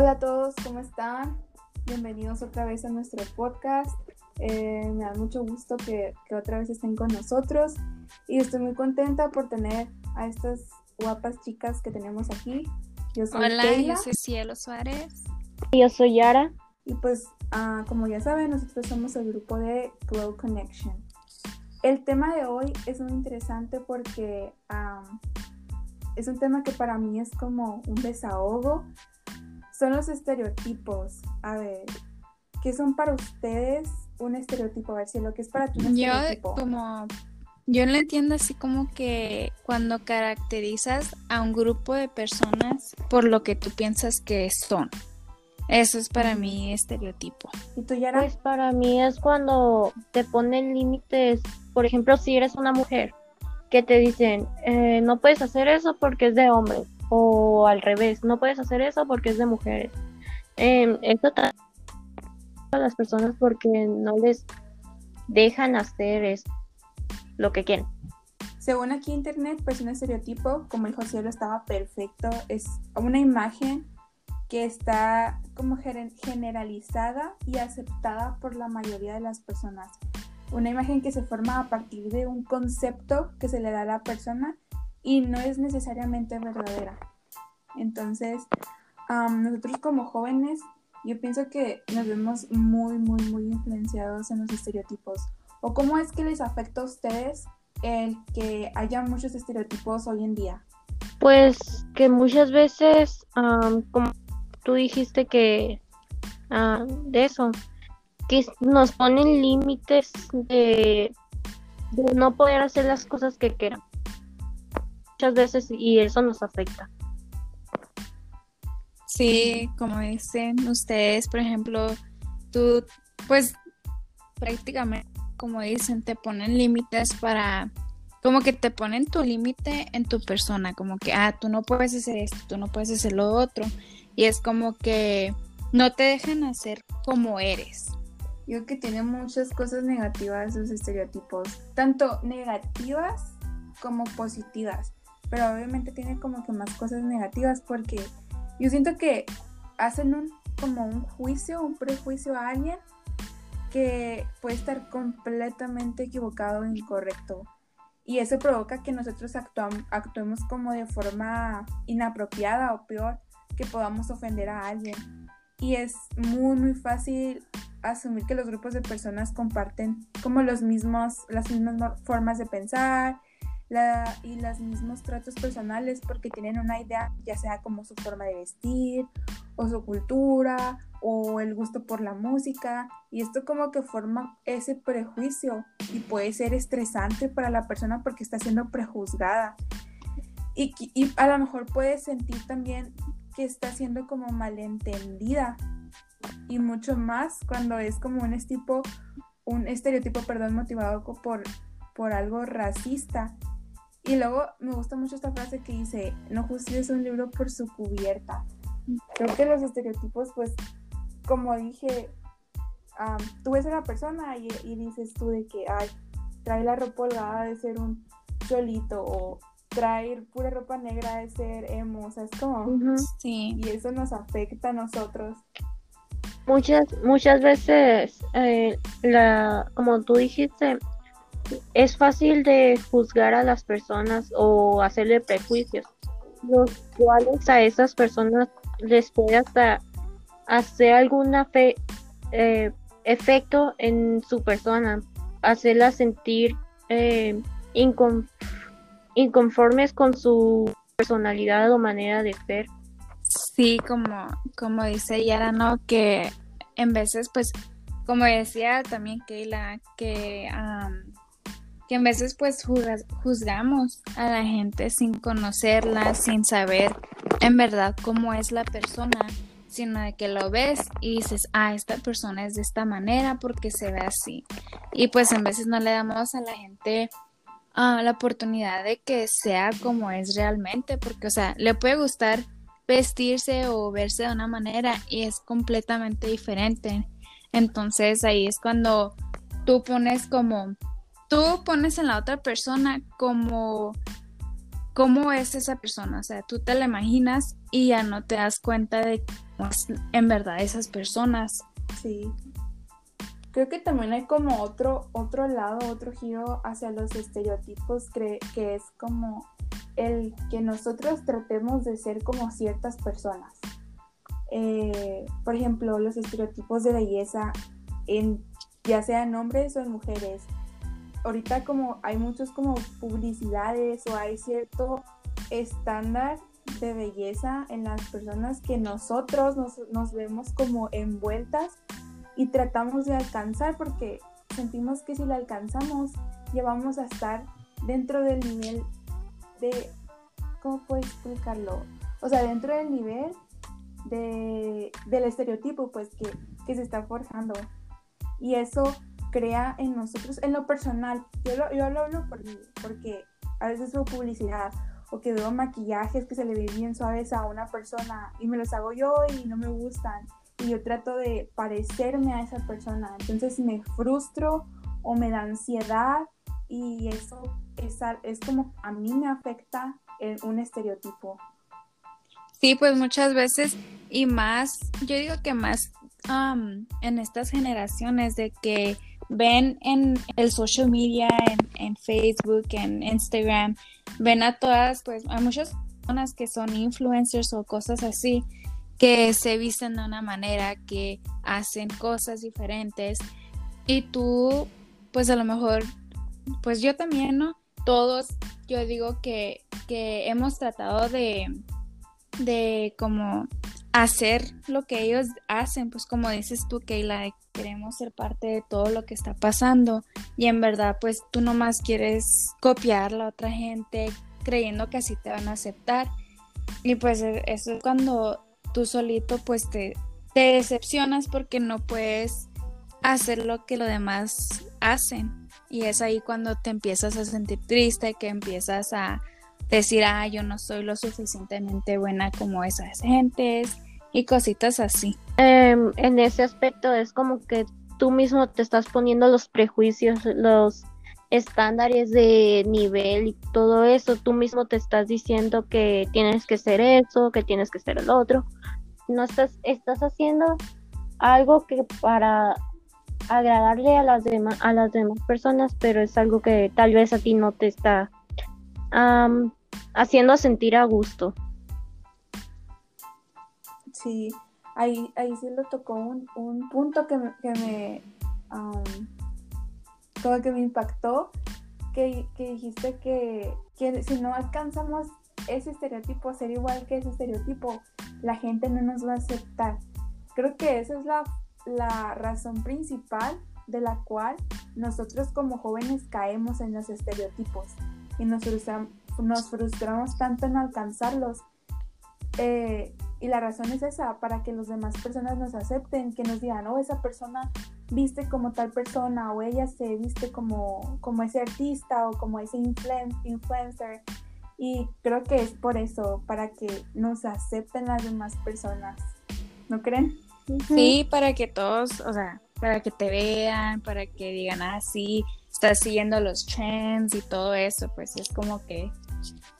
Hola a todos, ¿cómo están? Bienvenidos otra vez a nuestro podcast. Eh, me da mucho gusto que, otra vez estén con nosotros y estoy muy contenta por tener a estas guapas chicas que tenemos aquí. Yo soy Hola, yo soy Cielo Suárez. Yo soy Yara. Y pues, ah, como ya saben, nosotros somos el grupo de Glow Connection. El tema de hoy es muy interesante porque es un tema que para mí es como un desahogo. Son los estereotipos. A ver, ¿qué son para ustedes un estereotipo? A ver si lo que es para ti un estereotipo. Yo como yo lo entiendo así como que cuando caracterizas a un grupo de personas por lo que tú piensas que son. Eso es para mí estereotipo. ¿Y tú, Yara? Pues para mí es cuando te ponen límites, por ejemplo, si eres una mujer, que te dicen, eh, no puedes hacer eso porque es de hombres, o al revés, no puedes hacer eso porque es de mujeres. Eh, esto a las personas porque no les dejan hacer eso, lo que quieren. Según aquí internet, pues un estereotipo, como el José lo estaba perfecto, es una imagen que está como generalizada y aceptada por la mayoría de las personas. Una imagen que se forma a partir de un concepto que se le da a la persona y no es necesariamente verdadera. Entonces, nosotros como jóvenes, yo pienso que nos vemos muy, muy, muy influenciados en los estereotipos. ¿O cómo es que les afecta a ustedes el que haya muchos estereotipos hoy en día? Pues que muchas veces, como tú dijiste que de eso, que nos ponen límites de, no poder hacer las cosas que quieran. Muchas veces y eso nos afecta. Sí, como dicen ustedes, por ejemplo, tú, pues prácticamente, como dicen, te ponen límites para, como que te ponen tu límite en tu persona, como que, ah, tú no puedes hacer esto, tú no puedes hacer lo otro. Y es como que no te dejan hacer como eres. Yo creo que tiene muchas cosas negativas esos estereotipos, tanto negativas como positivas, pero obviamente tiene como que más cosas negativas porque yo siento que hacen un como un juicio, un prejuicio a alguien que puede estar completamente equivocado e incorrecto. Y eso provoca que nosotros actuemos como de forma inapropiada o peor que podamos ofender a alguien. Y es muy, muy fácil asumir que los grupos de personas comparten como los mismos, las mismas formas de pensar y los mismos tratos personales porque tienen una idea, ya sea como su forma de vestir o su cultura o el gusto por la música. Y esto como que forma ese prejuicio y puede ser estresante para la persona porque está siendo prejuzgada. Y, y a lo mejor puede sentir también que está siendo como malentendida y mucho más cuando es como un tipo un estereotipo perdón motivado por por algo racista y luego me gusta mucho esta frase que dice no juzgues un libro por su cubierta creo que los estereotipos pues como dije tú ves a la persona y, y, dices tú de que ay trae la ropa holgada de ser un cholito o traer pura ropa negra es ser emo, o sea, es como... Sí. Y eso nos afecta a nosotros. Muchas, muchas veces, eh, la, como tú dijiste, es fácil de juzgar a las personas o hacerle prejuicios, los cuales a esas personas les puede hasta hacer alguna fe, eh, efecto en su persona, hacerla sentir eh, inconformes con su personalidad o manera de ser. Sí, como, como dice Yara, ¿no? Que en veces, pues, como decía también Keila, que, que en veces pues juzgamos a la gente sin conocerla, sin saber en verdad cómo es la persona, sino de que lo ves y dices, ah, esta persona es de esta manera porque se ve así. Y pues en veces no le damos a la gente la oportunidad de que sea como es realmente, porque, o sea, le puede gustar vestirse o verse de una manera y es completamente diferente. Entonces ahí es cuando tú pones como, tú pones en la otra persona como, cómo es esa persona, o sea, tú te la imaginas y ya no te das cuenta de en verdad esas personas. Sí. Creo que también hay como otro, otro lado, otro giro hacia los estereotipos que, que es como el que nosotros tratemos de ser como ciertas personas. Eh, por ejemplo, los estereotipos de belleza, en, ya sea en hombres o en mujeres. Ahorita como hay muchos como publicidades o hay cierto estándar de belleza en las personas que nosotros nos, nos vemos como envueltas y tratamos de alcanzar porque sentimos que si la alcanzamos ya vamos a estar dentro del nivel de, ¿cómo puedo explicarlo? O sea, dentro del nivel de, del estereotipo pues que, que, se está forjando. Y eso crea en nosotros, en lo personal, yo lo, yo lo hablo por mí, porque a veces veo publicidad o que veo maquillajes que se le ve bien suaves a una persona y me los hago yo y no me gustan y yo trato de parecerme a esa persona. Entonces me frustro o me da ansiedad y eso es, es como a mí me afecta en un estereotipo. Sí, pues muchas veces y más, yo digo que más en estas generaciones de que ven en el social media, en, en, Facebook, en Instagram, ven a todas, pues hay muchas personas que son influencers o cosas así, que se visten de una manera, que hacen cosas diferentes y tú, pues a lo mejor, pues yo también, ¿no? Todos, yo digo que, que hemos tratado de, de como hacer lo que ellos hacen, pues como dices tú, Keila, queremos ser parte de todo lo que está pasando y en verdad pues tú nomás quieres copiar a la otra gente creyendo que así te van a aceptar y pues e, eso es cuando tú solito pues te, te decepcionas porque no puedes hacer lo que los demás hacen. Y es ahí cuando te empiezas a sentir triste, que empiezas a decir, ah, yo no soy lo suficientemente buena como esas gentes y cositas así. Em, en ese aspecto es como que tú mismo te estás poniendo los prejuicios, los estándares de nivel y todo eso, tú mismo te estás diciendo que tienes que ser eso, que tienes que ser el otro. No estás, estás haciendo algo que para agradarle a las demás a las demás personas, pero es algo que tal vez a ti no te está haciendo sentir a gusto. Sí, ahí, ahí sí lo tocó un, punto que me, que me como que me impactó, que, dijiste que, si no alcanzamos ese estereotipo, ser igual que ese estereotipo, la gente no nos va a aceptar. Creo que esa es la, la razón principal de la cual nosotros como jóvenes caemos en los estereotipos y nos frustramos, nos frustramos tanto en alcanzarlos. Eh, y la razón es esa, para que las demás personas nos acepten, que nos digan, oh, esa persona viste como tal persona o ella se viste como, como ese artista o como ese influencer. Y creo que es por eso, para que nos acepten las demás personas. ¿No creen? Sí, para que todos, o sea, para que te vean, para que digan, ah, sí, estás siguiendo los trends y todo eso, pues es como que,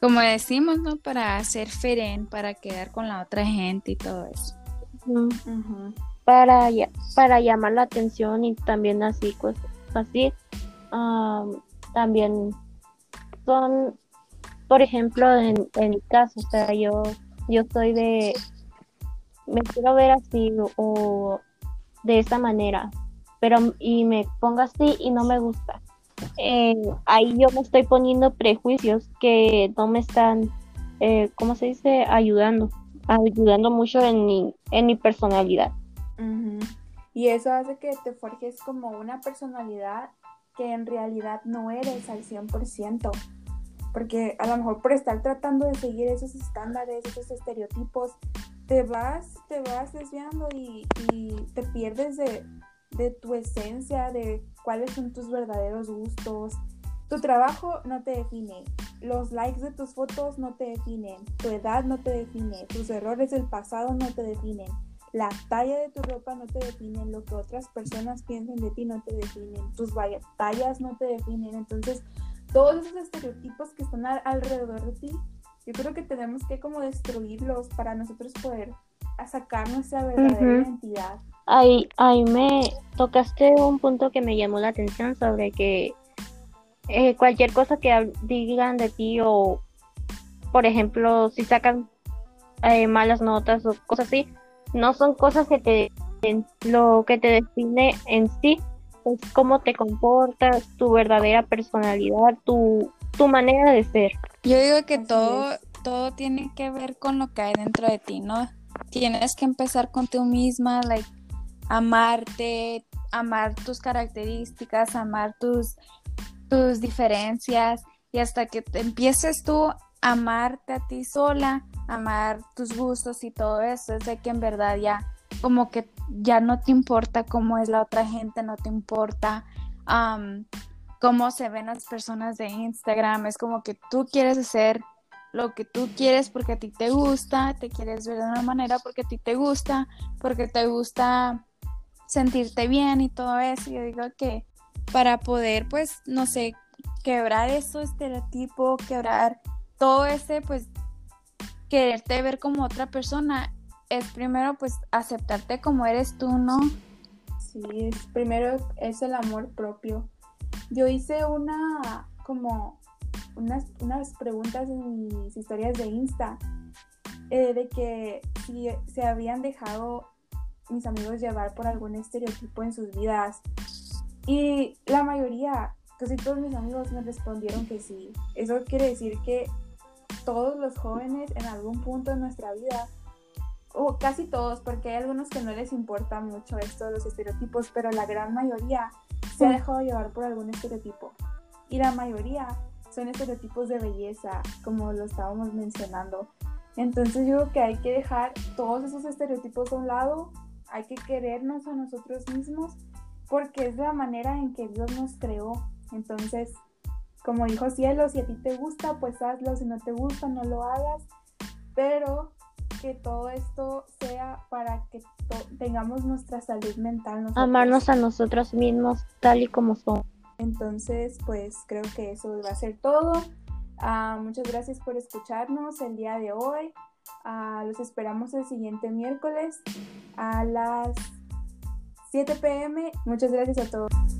como decimos, ¿no? Para ser feren, para quedar con la otra gente y todo eso para, para llamar la atención y también así, pues, así, también son, por ejemplo, en, en, mi caso, o sea, yo, yo soy de, me quiero ver así o, de esta manera, pero y me pongo así y no me gusta. Eh, ahí yo me estoy poniendo prejuicios que no me están, eh, ¿cómo se dice? Ayudando, ayudando mucho en mi, en mi personalidad. Y eso hace que te forjes como una personalidad que en realidad no eres al 100%. Porque a lo mejor por estar tratando de seguir esos estándares, esos estereotipos, te vas, te vas desviando y, te pierdes de, de tu esencia, de cuáles son tus verdaderos gustos. Tu trabajo no te define, los likes de tus fotos no te definen, tu edad no te define, tus errores del pasado no te definen la talla de tu ropa no te define, lo que otras personas piensen de ti no te definen, tus tallas no te definen. Entonces, todos esos estereotipos que están alrededor de ti, yo creo que tenemos que como destruirlos para nosotros poder sacar nuestra verdadera identidad. Ahí, ahí me tocaste un punto que me llamó la atención sobre que eh, cualquier cosa que digan de ti o, por ejemplo, si sacan eh, malas notas o cosas así, no son cosas que te lo que te define en sí es cómo te comportas, tu verdadera personalidad, tu, tu manera de ser. Yo digo que todo, todo tiene que ver con lo que hay dentro de ti, ¿no? Tienes que empezar con tú misma, like, amarte, amar tus características, amar tus, tus diferencias y hasta que empieces tú a amarte a ti sola, amar tus gustos y todo eso, es de que en verdad ya como que ya no te importa cómo es la otra gente, no te importa cómo se ven las personas de Instagram, es como que tú quieres hacer lo que tú quieres porque a ti te gusta, te quieres ver de una manera porque a ti te gusta, porque te gusta sentirte bien y todo eso. Yo digo que para poder, pues, no sé, quebrar eso estereotipo, quebrar todo ese, pues, quererte ver como otra persona, es primero, pues, aceptarte como eres tú, ¿no? Sí, es, primero es el amor propio. Yo hice una, como, unas, unas preguntas en mis historias de Insta, eh, de que si se habían dejado mis amigos llevar por algún estereotipo en sus vidas. Y la mayoría, casi todos mis amigos me respondieron que sí. Eso quiere decir que todos los jóvenes en algún punto de nuestra vida, o casi todos, porque hay algunos que no les importa mucho esto de los estereotipos, pero la gran mayoría se ha dejado llevar por algún estereotipo. Y la mayoría son estereotipos de belleza, como lo estábamos mencionando. Entonces yo creo que hay que dejar todos esos estereotipos a un lado hay que querernos a nosotros mismos porque es la manera en que Dios nos creó. Entonces, como dijo cielo, si a ti te gusta, pues hazlo, si no te gusta, no lo hagas, pero que todo esto sea para que tengamos nuestra salud mental. Amarnos a nosotros mismos tal y como somos. Entonces, pues creo que eso va a ser todo. Ah, muchas gracias por escucharnos el día de hoy. Ah, los esperamos el siguiente miércoles a las 7 pm. Muchas gracias a todos.